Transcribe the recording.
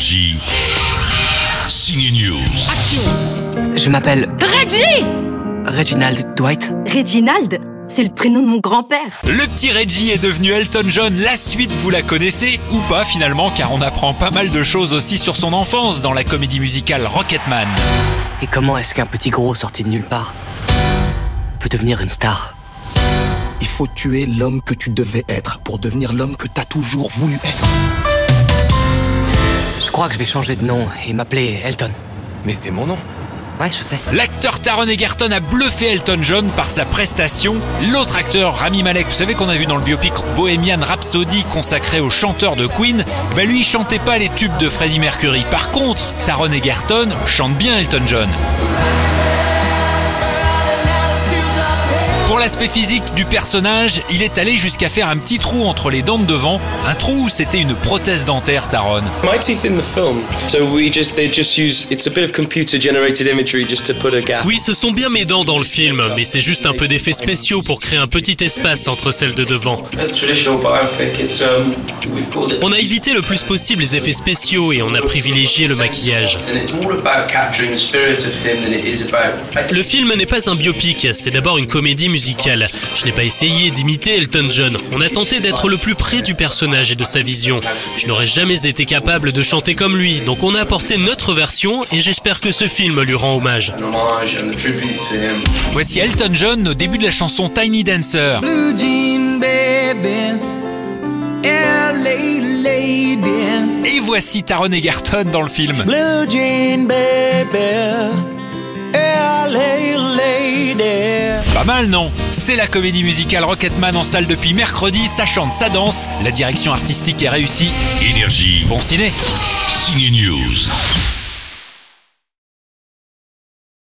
Énergie. Signe News. Je m'appelle Reggie Reginald Dwight. Reginald c'est le prénom de mon grand-père. Le petit Reggie est devenu Elton John. La suite, vous la connaissez ou pas finalement, car on apprend pas mal de choses aussi sur son enfance dans la comédie musicale Rocketman. Et comment est-ce qu'un petit gros sorti de nulle part peut devenir une star? Il faut tuer l'homme que tu devais être pour devenir l'homme que t'as toujours voulu être. Je crois que je vais changer de nom et m'appeler Elton. Mais c'est mon nom. Ouais, je sais. L'acteur Taron Egerton a bluffé Elton John par sa prestation. L'autre acteur, Rami Malek, vous savez qu'on a vu dans le biopic Bohemian Rhapsody consacré au chanteur de Queen, bah lui il chantait pas les tubes de Freddie Mercury. Par contre, Taron Egerton chante bien Elton John. Pour l'aspect physique du personnage, il est allé jusqu'à faire un petit trou entre les dents de devant. Un trou où c'était une prothèse dentaire, Taron. My teeth in the film, so we just they just use it's a bit of computer generated imagery just to put a gap. Oui, ce sont bien mes dents dans le film, mais c'est juste un peu d'effets spéciaux pour créer un petit espace entre celles de devant. On a évité le plus possible les effets spéciaux et on a privilégié le maquillage. Le film n'est pas un biopic, c'est d'abord une comédie musicale je n'ai pas essayé d'imiter Elton John. On a tenté d'être le plus près du personnage et de sa vision. Je n'aurais jamais été capable de chanter comme lui, donc on a apporté notre version et j'espère que ce film lui rend hommage. Voici Elton John au début de la chanson Tiny Dancer. Et voici Taron Egerton dans le film. Pas mal, non C'est la comédie musicale Rocketman en salle depuis mercredi, ça chante, ça danse, la direction artistique est réussie. Énergie. Bon ciné Signe News.